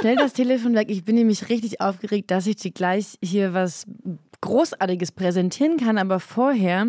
Schnell das Telefon weg. Ich bin nämlich richtig aufgeregt, dass ich dir gleich hier was Großartiges präsentieren kann. Aber vorher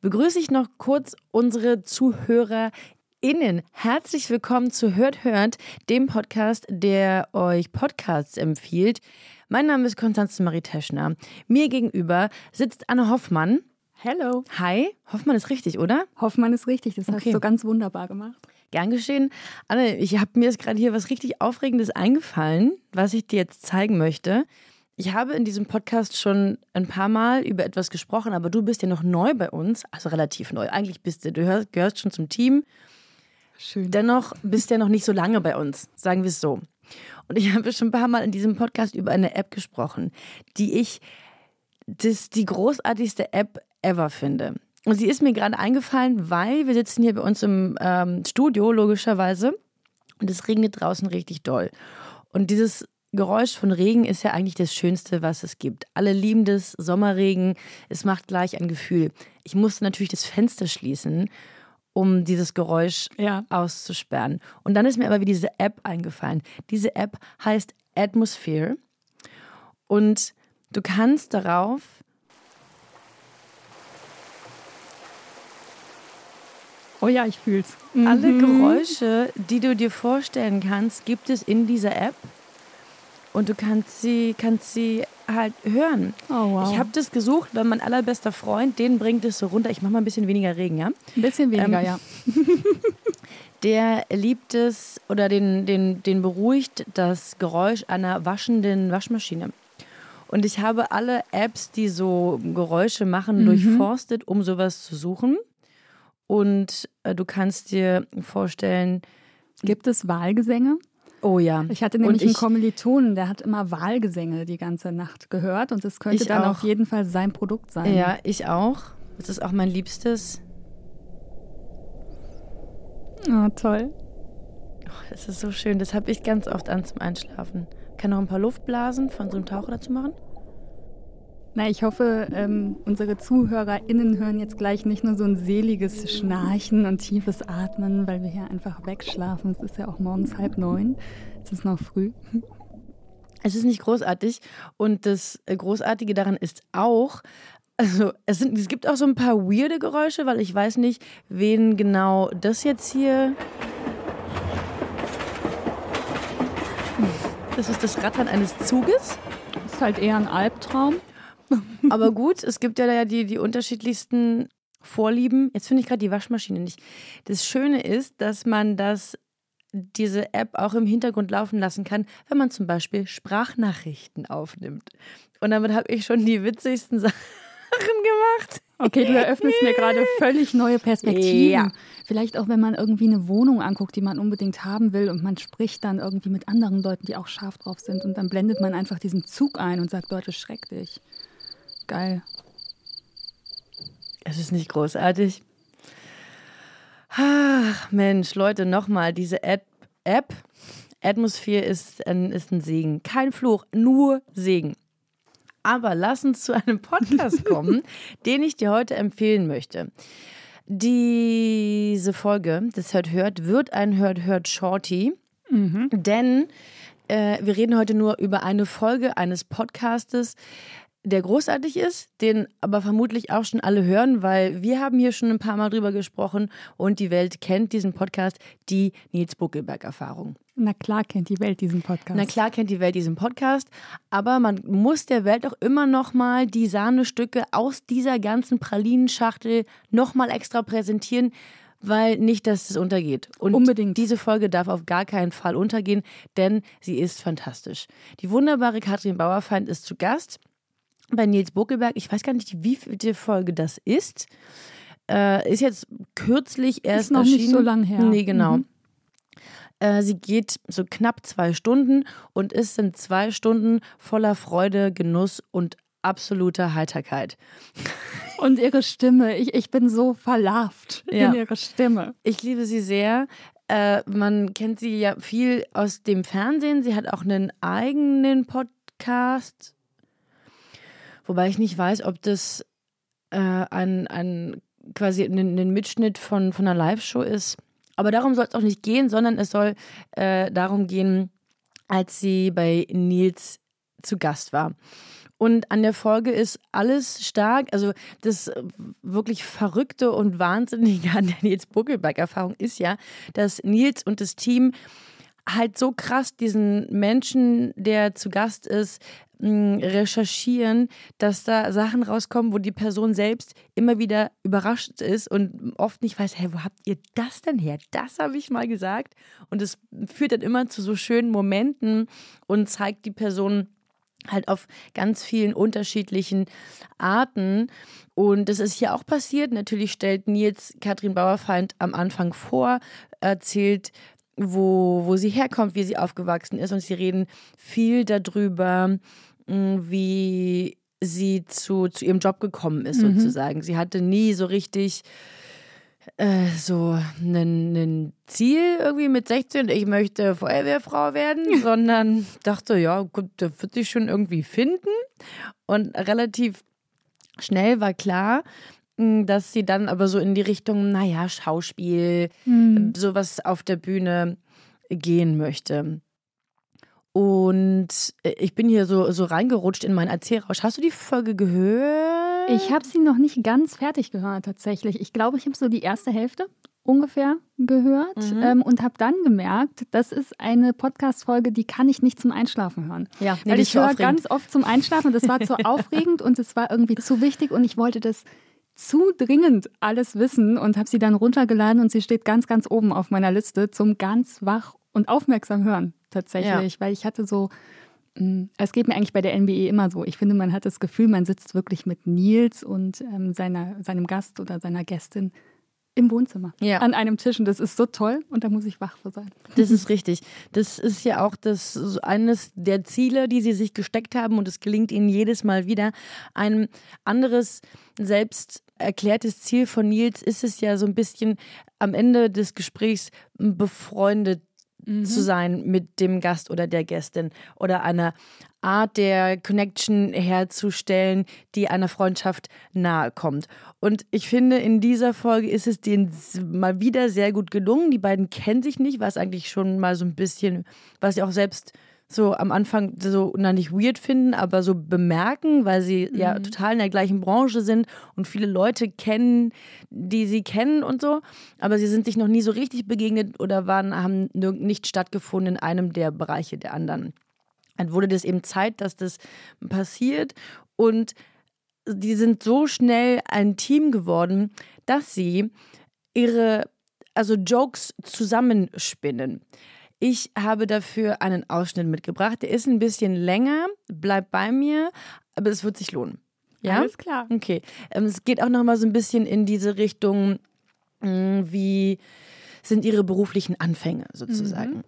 begrüße ich noch kurz unsere ZuhörerInnen. Herzlich willkommen zu Hört Hört, dem Podcast, der euch Podcasts empfiehlt. Mein Name ist Konstanze Marie Teschner. Mir gegenüber sitzt Anne Hoffmann. Hello. Hi, Hoffmann ist richtig, oder? Hoffmann ist richtig, das hast Okay. du ganz wunderbar gemacht. Gern geschehen. Anne, ich habe mir jetzt gerade hier was richtig Aufregendes eingefallen, was ich dir jetzt zeigen möchte. Ich habe in diesem Podcast schon ein paar Mal über etwas gesprochen, aber du bist ja noch neu bei uns, also relativ neu. Eigentlich bist du, du hörst, gehörst schon zum Team. Schön. Dennoch bist du ja noch nicht so lange bei uns, sagen wir es so. Und ich habe schon ein paar Mal in diesem Podcast über eine App gesprochen, die ich das die großartigste App ever finde. Und sie ist mir gerade eingefallen, weil wir sitzen hier bei uns im ähm, Studio, logischerweise, und es regnet draußen richtig doll. Und dieses Geräusch von Regen ist ja eigentlich das Schönste, was es gibt. Alle lieben das, Sommerregen, es macht gleich ein Gefühl. Ich musste natürlich das Fenster schließen, um dieses Geräusch Ja. auszusperren. Und dann ist mir aber wie diese App eingefallen. Diese App heißt Atmosphere und du kannst darauf Oh ja, ich fühl's. alle Mhm. Geräusche, die du dir vorstellen kannst, gibt es in dieser App und du kannst sie kannst sie halt hören. Oh wow. Ich habe das gesucht, weil mein allerbester Freund, den bringt es so runter. Ich mache mal ein bisschen weniger Regen, ja? ein bisschen weniger, ähm, ja. Der liebt es oder den, den, den beruhigt das Geräusch einer waschenden Waschmaschine. Und ich habe alle Apps, die so Geräusche machen, durchforstet, um sowas zu suchen. Und äh, du kannst dir vorstellen, Gibt es Wahlgesänge? oh ja. Ich hatte nämlich Und einen Kommilitonen, der hat immer Wahlgesänge die ganze Nacht gehört und das könnte Ich dann auch. auf jeden Fall sein Produkt sein. Ja, ich auch. Das ist auch mein Liebstes. Oh, toll. Das ist so schön. Das habe ich ganz oft an zum Einschlafen. Kann noch ein paar Luftblasen von so einem Taucher dazu machen? Na, ich hoffe, ähm, unsere ZuhörerInnen hören jetzt gleich nicht nur so ein seliges Schnarchen und tiefes Atmen, weil wir hier einfach wegschlafen. Es ist ja auch morgens halb neun. Es ist noch früh. Es ist nicht großartig. Und das Großartige daran ist auch, also es, sind, es gibt auch so ein paar weirde Geräusche, weil ich weiß nicht, wen genau das jetzt hier. Das ist das Rattern eines Zuges. Ist halt eher ein Albtraum. Aber gut, es gibt ja da die, die unterschiedlichsten Vorlieben. Jetzt finde ich gerade die Waschmaschine nicht. Das Schöne ist, dass man das, diese App auch im Hintergrund laufen lassen kann, wenn man zum Beispiel Sprachnachrichten aufnimmt. Und damit habe ich schon die witzigsten Sachen gemacht. Okay, du eröffnest mir gerade völlig neue Perspektiven. Ja. Vielleicht auch, wenn man irgendwie eine Wohnung anguckt, die man unbedingt haben will und man spricht dann irgendwie mit anderen Leuten, die auch scharf drauf sind und dann blendet man einfach diesen Zug ein und sagt, Leute, schreck dich. Geil. Es ist nicht großartig. Ach, Mensch, Leute, nochmal, diese App, App Atmosphere ist ein, ist ein Segen. Kein Fluch, nur Segen. Aber lass uns zu einem Podcast kommen, den ich dir heute empfehlen möchte. Diese Folge, das Hört Hört, wird ein Hört Hört Shorty, denn äh, wir reden heute nur über eine Folge eines Podcastes, der großartig ist, den aber vermutlich auch schon alle hören, weil wir haben hier schon ein paar Mal drüber gesprochen und die Welt kennt diesen Podcast, die Nils Buckelberg-Erfahrung. Na klar kennt die Welt diesen Podcast. Na klar kennt die Welt diesen Podcast, aber man muss der Welt auch immer noch mal die Sahnestücke aus dieser ganzen Pralinenschachtel noch mal extra präsentieren, weil nicht, dass es untergeht. Und Unbedingt. diese Folge darf auf gar keinen Fall untergehen, denn sie ist fantastisch. Die wunderbare Katrin Bauerfeind ist zu Gast bei Nils Buckelberg. Ich weiß gar nicht, wie viele Folge das ist. Äh, ist jetzt kürzlich erst noch nicht erschienen. so lang her. Nee, genau. Mhm. Äh, sie geht so knapp zwei Stunden und es sind zwei Stunden voller Freude, Genuss und absoluter Heiterkeit. Und ihre Stimme, ich, ich bin so verlauft ja. in ihre Stimme. Ich liebe sie sehr. Äh, man kennt sie ja viel aus dem Fernsehen. Sie hat auch einen eigenen Podcast. Wobei ich nicht weiß, ob das äh, ein, ein quasi ein, Mitschnitt von, von einer Live-Show ist. Aber darum soll es auch nicht gehen, sondern es soll äh, darum gehen, als sie bei Nils zu Gast war. Und an der Folge ist alles stark. Also das wirklich Verrückte und Wahnsinnige an der Nils Buckelberg-Erfahrung ist ja, dass Nils und das Team halt so krass diesen Menschen, der zu Gast ist, recherchieren, dass da Sachen rauskommen, wo die Person selbst immer wieder überrascht ist und oft nicht weiß, hey, wo habt ihr das denn her? Das habe ich mal gesagt. Und es führt dann immer zu so schönen Momenten und zeigt die Person halt auf ganz vielen unterschiedlichen Arten. Und das ist hier auch passiert. Natürlich stellt Nils Katrin Bauerfeind am Anfang vor, erzählt, wo, wo sie herkommt, wie sie aufgewachsen ist. Und sie reden viel darüber, mm, wie sie zu, zu ihrem Job gekommen ist, mhm. sozusagen. Sie hatte nie so richtig äh, so ein Ziel irgendwie mit 16, ich möchte Feuerwehrfrau werden, sondern dachte, ja, gut, der wird sich schon irgendwie finden. Und relativ schnell war klar, hm, dass sie dann aber so in die Richtung, naja, Schauspiel, mhm. sowas auf der Bühne gehen möchte. Und äh, ich bin hier so, so reingerutscht in meinen Erzählrausch. Hast du die Folge gehört? Ich habe sie noch nicht ganz fertig gehört, tatsächlich. Ich glaube, ich habe so die erste Hälfte ungefähr gehört mhm. ähm, und habe dann gemerkt, das ist eine Podcast-Folge, die kann ich nicht zum Einschlafen hören. Ja, nee, Weil ich höre ganz oft zum Einschlafen und das war zu aufregend und es war irgendwie zu wichtig und ich wollte das zu dringend alles wissen und habe sie dann runtergeladen und sie steht ganz, ganz oben auf meiner Liste zum ganz wach und aufmerksam hören tatsächlich, ja. weil ich hatte so, mm, es geht mir eigentlich bei der NBE immer so. Ich finde, man hat das Gefühl, man sitzt wirklich mit Nils und ähm, seiner, seinem Gast oder seiner Gästin im Wohnzimmer ja. an einem Tisch und das ist so toll und da muss ich wach für sein. Das ist richtig. Das ist ja auch das eines der Ziele, die sie sich gesteckt haben und es gelingt ihnen jedes Mal wieder. Ein anderes selbst erklärtes Ziel von Nils ist es ja so ein bisschen am Ende des Gesprächs befreundet mhm. zu sein mit dem Gast oder der Gästin oder eine Art der Connection herzustellen, die einer Freundschaft nahe kommt. Und ich finde, in dieser Folge ist es denen mal wieder sehr gut gelungen. Die beiden kennen sich nicht, was eigentlich schon mal so ein bisschen, was sie auch selbst so am Anfang so, na nicht weird finden, aber so bemerken, weil sie mhm. ja total in der gleichen Branche sind und viele Leute kennen, die sie kennen und so, aber sie sind sich noch nie so richtig begegnet oder waren, haben nicht stattgefunden in einem der Bereiche der anderen. Dann wurde das eben Zeit, dass das passiert und die sind so schnell ein Team geworden, dass sie ihre also Jokes zusammenspinnen. Ich habe dafür einen Ausschnitt mitgebracht. Der ist ein bisschen länger, bleibt bei mir, aber es wird sich lohnen. Ja? Alles klar. Okay. Ähm, es geht auch noch mal so ein bisschen in diese Richtung, hm, wie sind ihre beruflichen Anfänge sozusagen. Mhm.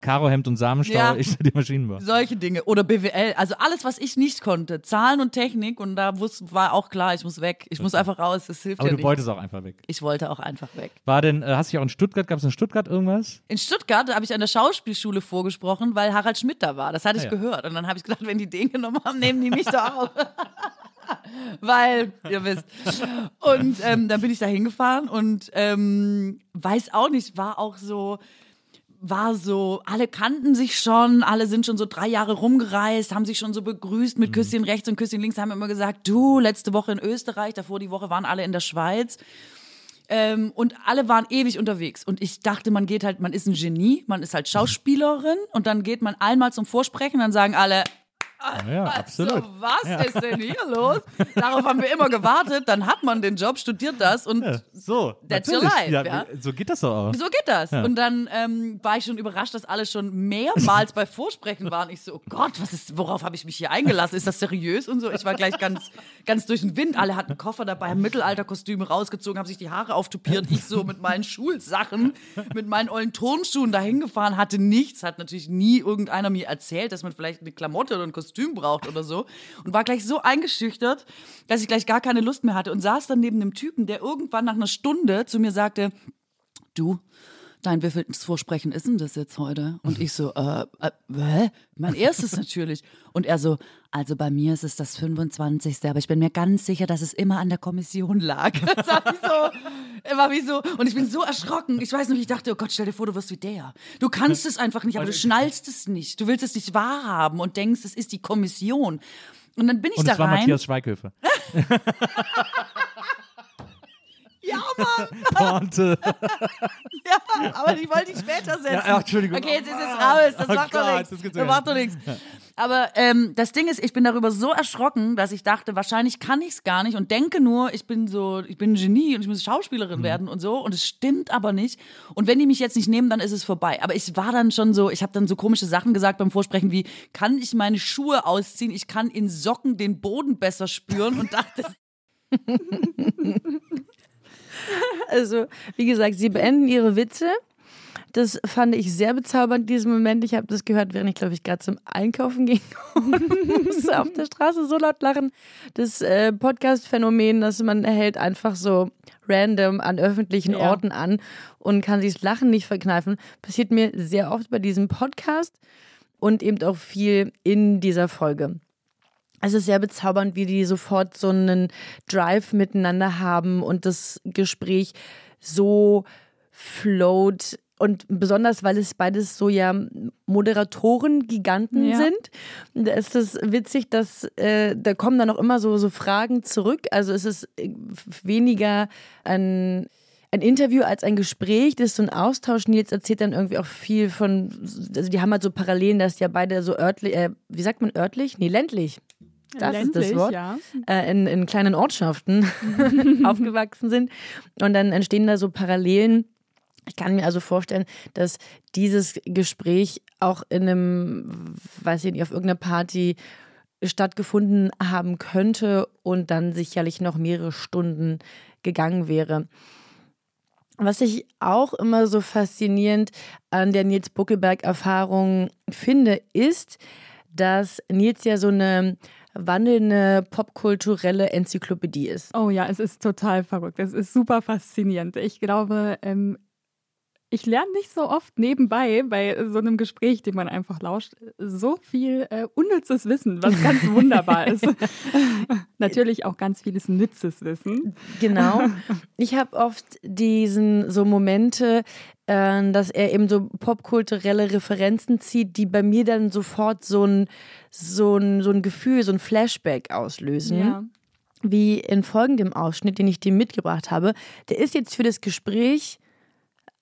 Karohemd und Samenstau, ja, ich die Maschinenbau. Solche Dinge. Oder BWL. Also alles, was ich nicht konnte. Zahlen und Technik. Und da war auch klar, ich muss weg. Ich muss einfach raus. Das hilft Aber ja du wolltest auch einfach weg. Ich wollte auch einfach weg. War denn, äh, hast du dich auch in Stuttgart, gab es in Stuttgart irgendwas? In Stuttgart habe ich an der Schauspielschule vorgesprochen, weil Harald Schmidt da war. Das hatte ich ah, ja. gehört. Und dann habe ich gedacht, wenn die den genommen haben, nehmen die mich doch auch. weil, ihr wisst. Und ähm, dann bin ich da hingefahren und ähm, weiß auch nicht, war auch so war so, alle kannten sich schon, alle sind schon so drei Jahre rumgereist, haben sich schon so begrüßt mit mhm. Küsschen rechts und Küsschen links, haben immer gesagt, du, letzte Woche in Österreich, davor die Woche waren alle in der Schweiz. Ähm, und alle waren ewig unterwegs. Und ich dachte, man geht halt, man ist ein Genie, man ist halt Schauspielerin und dann geht man einmal zum Vorsprechen, dann sagen alle, Ja, absolut. So, was Ja. ist denn hier los? Darauf haben wir immer gewartet. Dann hat man den Job, studiert das und Ja, so, That's your natürlich. life, ja. So geht das doch auch. so geht das. Und dann ähm, war ich schon überrascht, dass alle schon mehrmals bei Vorsprechen waren. Ich so, oh Gott, was ist, worauf habe ich mich hier eingelassen? Ist das seriös und so? Ich war gleich ganz, ganz durch den Wind. Alle hatten Koffer dabei, haben Mittelalterkostüme rausgezogen, haben sich die Haare auftupiert. Ich so mit meinen Schulsachen, mit meinen ollen Turnschuhen dahin gefahren, hatte nichts. Hat natürlich nie irgendeiner mir erzählt, dass man vielleicht eine Klamotte oder ein Kostüm braucht oder so. Und war gleich so eingeschüchtert, dass ich gleich gar keine Lust mehr hatte und saß dann neben einem Typen, der irgendwann nach einer Stunde zu mir sagte, du, dein wievieltes Vorsprechen ist denn das jetzt heute? Und ich so, äh, äh hä? Mein erstes natürlich. Und er so, also bei mir ist es das 25. Aber ich bin mir ganz sicher, dass es immer an der Kommission lag. War wie so, immer wie so. Und ich bin so erschrocken. Ich weiß noch, ich dachte, oh Gott, stell dir vor, du wirst wie der. Du kannst es einfach nicht, aber du schnallst es nicht. Du willst es nicht wahrhaben und denkst, es ist die Kommission. Und dann bin ich Und da es war rein. Matthias Schweighöfer. Pointe. Ja, aber die wollte ich später setzen. Ja, ach, Entschuldigung. Okay, jetzt ist es raus. Das Oh macht doch Gott, nichts. das Das macht doch nichts. Aber ähm, das Ding ist, ich bin darüber so erschrocken, dass ich dachte, wahrscheinlich kann ich es gar nicht und denke nur, ich bin so, ich bin ein Genie und ich muss Mhm. Schauspielerin werden und so. Und es stimmt aber nicht. Und wenn die mich jetzt nicht nehmen, dann ist es vorbei. Aber ich war dann schon so, ich habe dann so komische Sachen gesagt beim Vorsprechen wie, kann ich meine Schuhe ausziehen? Ich kann in Socken den Boden besser spüren und dachte, Also, wie gesagt, sie beenden ihre Witze. Das fand ich sehr bezaubernd, diesen Moment. Ich habe das gehört, während ich, glaube ich, gerade zum Einkaufen ging und musste auf der Straße so laut lachen. Das äh, Podcast-Phänomen, dass man hält einfach so random an öffentlichen Ja. Orten an und kann sich das Lachen nicht verkneifen, passiert mir sehr oft bei diesem Podcast und eben auch viel in dieser Folge. Es ist sehr bezaubernd, wie die sofort so einen Drive miteinander haben und das Gespräch so float. Und besonders, weil es beides so ja Moderatoren-Giganten Ja. sind, da ist es witzig, dass äh, da kommen dann auch immer so, so Fragen zurück. Also es ist äh, weniger ein ein Interview als ein Gespräch, das ist so ein Austausch. Nils erzählt dann irgendwie auch viel von, also die haben halt so Parallelen, dass ja beide so örtlich, äh, wie sagt man örtlich? Nee, ländlich. Das ist das Ländlich, Wort. Ja. Äh, in, in kleinen Ortschaften aufgewachsen sind. Und dann entstehen da so Parallelen. Ich kann mir also vorstellen, dass dieses Gespräch auch in einem, weiß ich nicht, auf irgendeiner Party stattgefunden haben könnte und dann sicherlich noch mehrere Stunden gegangen wäre. Was ich auch immer so faszinierend an der Nils Buckelberg-Erfahrung finde, ist, dass Nils ja so eine wandelnde popkulturelle Enzyklopädie ist. Oh ja, es ist total verrückt. Es ist super faszinierend. Ich glaube, ähm, ich lerne nicht so oft nebenbei bei so einem Gespräch, dem man einfach lauscht, so viel äh, unnützes Wissen, was ganz wunderbar ist. Natürlich auch ganz vieles nützes Wissen. Genau. Ich habe oft diesen so Momente, äh, dass er eben so popkulturelle Referenzen zieht, die bei mir dann sofort so ein, so ein, so ein Gefühl, so ein Flashback auslösen. Ja. Wie in folgendem Ausschnitt, den ich dir mitgebracht habe. Der ist jetzt für das Gespräch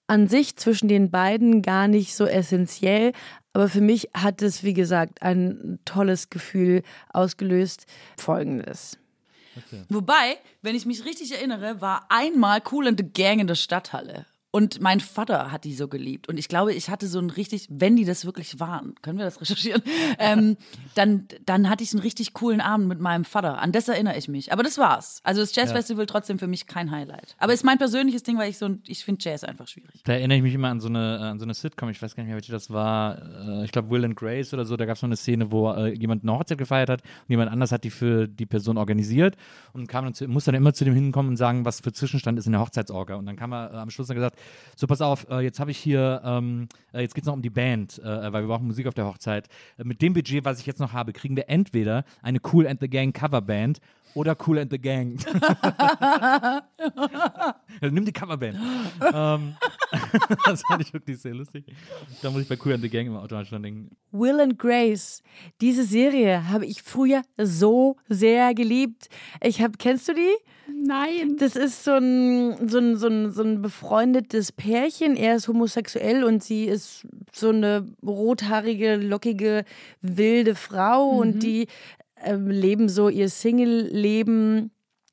an sich zwischen den beiden gar nicht so essentiell, aber für mich hat es, wie gesagt, ein tolles Gefühl ausgelöst. Folgendes. Wobei, wenn ich mich richtig erinnere, war einmal Cool and the Gang in der Stadthalle. Und mein Vater hat die so geliebt. Und ich glaube, ich hatte so ein richtig, wenn die das wirklich waren, können wir das recherchieren, ähm, dann, dann hatte ich einen richtig coolen Abend mit meinem Vater. An das erinnere ich mich. Aber das war's. Also das Jazzfestival trotzdem für mich kein Highlight. Aber ist mein persönliches Ding, weil ich so, ich finde Jazz einfach schwierig. Da erinnere ich mich immer an so eine, an so eine Sitcom, ich weiß gar nicht mehr, welche das war. Äh, Ich glaube, Will and Grace oder so. Da gab es noch eine Szene, wo äh, jemand eine Hochzeit gefeiert hat und jemand anders hat die für die Person organisiert und kam dann zu, muss dann immer zu dem hinkommen und sagen, was für Zwischenstand ist in der Hochzeitsorga. Und dann kam er äh, am Schluss dann gesagt: So, pass auf, äh, jetzt habe ich hier, ähm, äh, jetzt geht es noch um die Band, äh, weil wir brauchen Musik auf der Hochzeit. Äh, mit dem Budget, was ich jetzt noch habe, kriegen wir entweder eine Cool and the Gang Coverband oder Cool and the Gang. Nimm die Coverband. ähm, das fand ich wirklich sehr lustig. Da muss ich bei Cool and the Gang immer automatisch dran denken. Will and Grace. Diese Serie habe ich früher so sehr geliebt. Ich habe, kennst du die? Nein. Das ist so ein, so, ein, so, ein, so ein befreundetes Pärchen. Er ist homosexuell und sie ist so eine rothaarige, lockige, wilde Frau Mhm. und die ähm, leben so ihr Single-Leben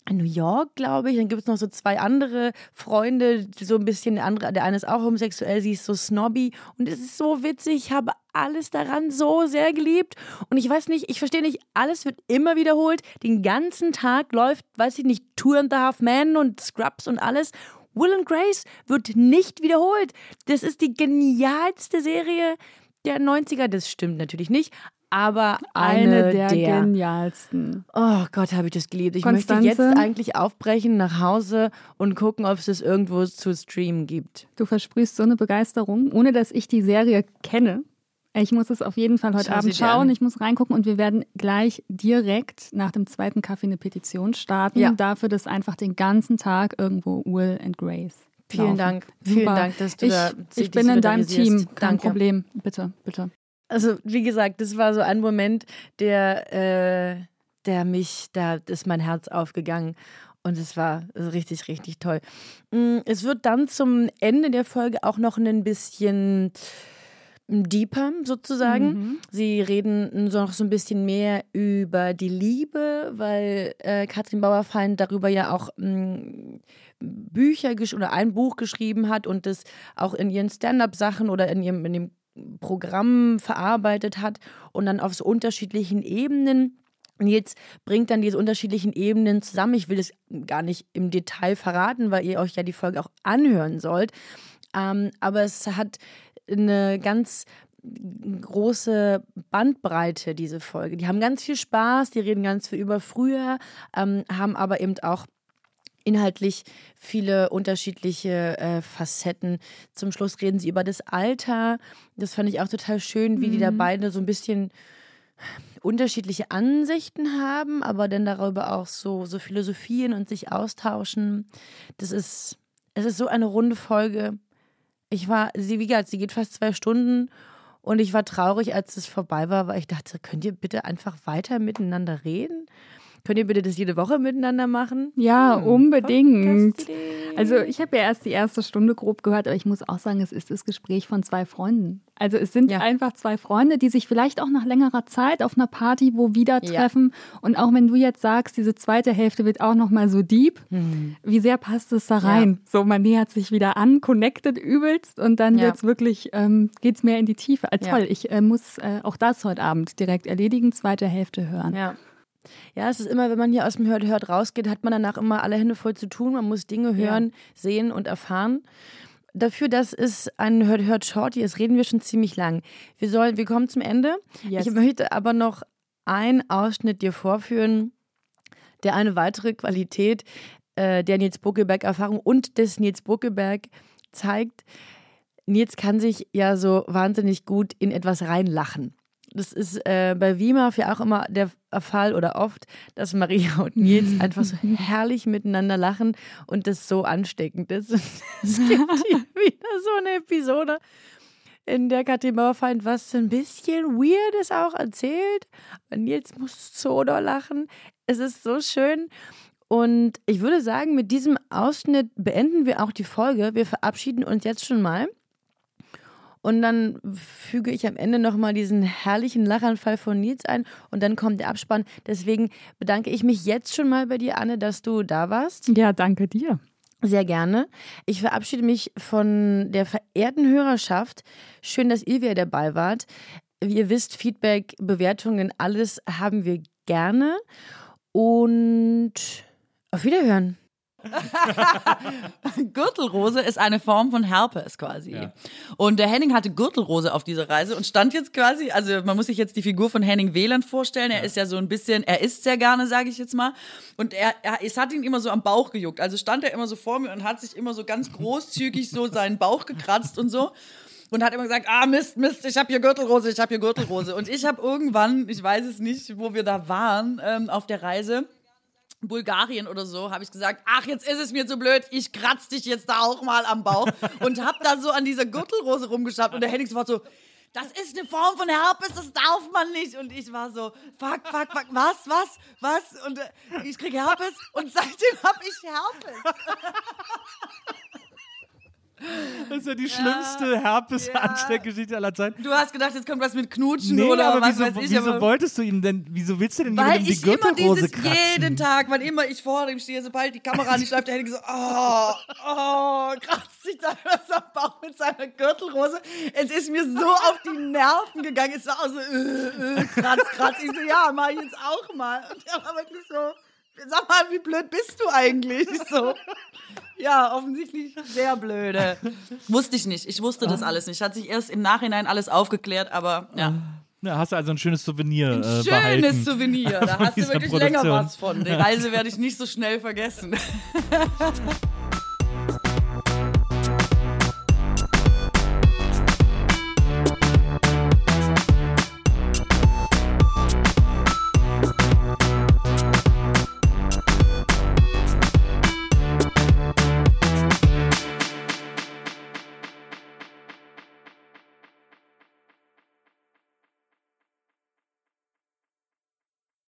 in New York, glaube ich. Dann gibt es noch so zwei andere Freunde, so ein bisschen, der andere, der eine ist auch homosexuell, sie ist so snobby und es ist so witzig. Ich habe alles daran so sehr geliebt und ich weiß nicht, ich verstehe nicht, alles wird immer wiederholt. Den ganzen Tag läuft, weiß ich nicht, Two and a Half Men und Scrubs und alles. Will and Grace wird nicht wiederholt. Das ist die genialste Serie der 90er. Das stimmt natürlich nicht, aber eine, Eine der, der genialsten. Oh Gott, habe ich das geliebt. Ich Konstanze? möchte jetzt eigentlich aufbrechen nach Hause und gucken, ob es das irgendwo zu streamen gibt. Du versprühst so eine Begeisterung, ohne dass ich die Serie kenne. Ich muss es auf jeden Fall heute Schau Abend schauen. Ich muss reingucken und wir werden gleich direkt nach dem zweiten Kaffee eine Petition starten, Ja. dafür, dass einfach den ganzen Tag irgendwo Will and Grace. Vielen. Dank. Vielen. Dank, dass du ich, da Ich bin in deinem. Team. Kein Danke. Problem. Bitte, bitte. Also, wie gesagt, das war so ein Moment, der, äh, der mich, da ist mein Herz aufgegangen. Und es war richtig, richtig toll. Mm, Es wird dann zum Ende der Folge auch noch ein bisschen deeper sozusagen. Sie reden so noch so ein bisschen mehr über die Liebe, weil äh, Katrin Bauerfeind darüber ja auch mh, Bücher gesch- oder ein Buch geschrieben hat und das auch in ihren Stand-up-Sachen oder in ihrem in dem Programm verarbeitet hat und dann auf so unterschiedlichen Ebenen. Und jetzt bringt dann diese unterschiedlichen Ebenen zusammen. Ich will das gar nicht im Detail verraten, weil ihr euch ja die Folge auch anhören sollt. Ähm, aber es hat eine ganz große Bandbreite, diese Folge. Die haben ganz viel Spaß, die reden ganz viel über früher, ähm, haben aber eben auch inhaltlich viele unterschiedliche äh, Facetten. Zum Schluss reden sie über das Alter. Das fand ich auch total schön, wie die da beide so ein bisschen unterschiedliche Ansichten haben, aber dann darüber auch so, so philosophieren und sich austauschen. Das ist, es ist so eine runde Folge. Ich war, sie, wie gesagt, sie geht fast zwei Stunden und ich war traurig, als es vorbei war, weil ich dachte, könnt ihr bitte einfach weiter miteinander reden? Könnt ihr bitte das jede Woche miteinander machen? Ja, Hm, unbedingt. Also ich habe ja erst die erste Stunde grob gehört, aber ich muss auch sagen, es ist das Gespräch von zwei Freunden. Also es sind Ja. einfach zwei Freunde, die sich vielleicht auch nach längerer Zeit auf einer Party wo wieder treffen. Und auch wenn du jetzt sagst, diese zweite Hälfte wird auch noch mal so deep, wie sehr passt es da rein? So, man nähert sich wieder an, connected übelst und dann Ja. wird's wirklich, ähm, geht's mehr in die Tiefe. Ja. toll, ich äh, muss äh, auch das heute Abend direkt erledigen, zweite Hälfte hören. Ja. Ja, es ist immer, wenn man hier aus dem Hört, Hört rausgeht, hat man danach immer alle Hände voll zu tun. Man muss Dinge hören, sehen und erfahren. Dafür, dass es ein Hört, Hört Shorty ist, reden wir schon ziemlich lang. Wir, sollen, wir kommen zum Ende. Yes. Ich möchte aber noch einen Ausschnitt dir vorführen, der eine weitere Qualität äh, der Nils Buckelberg-Erfahrung und des Nils Buckelberg zeigt. Nils kann sich ja so wahnsinnig gut in etwas reinlachen. Das ist äh, bei Wimaf ja auch immer der Fall oder oft, dass Maria und Nils einfach so herrlich miteinander lachen und das so ansteckend ist. Und es gibt hier wieder so eine Episode, in der Katrin Bauerfeind was ein bisschen Weirdes auch erzählt. Nils muss so doll lachen. Es ist so schön. Und ich würde sagen, mit diesem Ausschnitt beenden wir auch die Folge. Wir verabschieden uns jetzt schon mal. Und dann füge ich am Ende nochmal diesen herrlichen Lachanfall von Nils ein und dann kommt der Abspann. Deswegen bedanke ich mich jetzt schon mal bei dir, Anne, dass du da warst. Ja, danke dir. Sehr gerne. Ich verabschiede mich von der verehrten Hörerschaft. Schön, dass ihr wieder dabei wart. Wie ihr wisst, Feedback, Bewertungen, alles haben wir gerne. Und auf Wiederhören. Gürtelrose ist eine Form von Herpes quasi. Ja. Und der Henning hatte Gürtelrose auf dieser Reise und stand jetzt quasi, also man muss sich jetzt die Figur von Henning Wieland vorstellen. Er ist ja so ein bisschen, er isst sehr gerne, sage ich jetzt mal. Und er, er, es hat ihn immer so am Bauch gejuckt. Also stand er immer so vor mir und hat sich immer so ganz großzügig so seinen Bauch gekratzt und so. Und hat immer gesagt, ah Mist, Mist, ich habe hier Gürtelrose, ich habe hier Gürtelrose. Und ich habe irgendwann, ich weiß es nicht, wo wir da waren ähm, auf der Reise, Bulgarien oder so, habe ich gesagt, ach, jetzt ist es mir zu blöd, ich kratz dich jetzt da auch mal am Bauch und habe da so an dieser Gürtelrose rumgeschnappt und der Henning sofort so, das ist eine Form von Herpes, das darf man nicht. Und ich war so, fuck, fuck, fuck, was, was, was? Und äh, ich krieg Herpes und seitdem hab ich Herpes. Das ist ja die schlimmste Herpes-Ansteckgeschichte aller Zeiten. Du hast gedacht, jetzt kommt was mit Knutschen Nee, oder aber was wieso, weiß ich. wieso aber wolltest du ihm denn, wieso willst du denn weil ihm die ich immer Gürtelrose dieses kratzen? jeden Tag, wann immer ich vor ihm stehe, sobald die Kamera nicht läuft, der Henning so, oh, oh, kratzt sich da was am Bauch mit seiner Gürtelrose. Es ist mir so auf die Nerven gegangen. Es war auch so, äh, äh, kratz, kratz. Ich so, ja, mach ich jetzt auch mal. Und er war wirklich so, sag mal, wie blöd bist du eigentlich? Ich so, ja, offensichtlich sehr blöde. Wusste ich nicht. Ich wusste das alles nicht. Hat sich erst im Nachhinein alles aufgeklärt, aber ja. Ja, hast du also ein schönes Souvenir Ein äh, schönes behalten. Souvenir. Da hast du wirklich länger Produktion. was von. Die Reise werde ich nicht so schnell vergessen.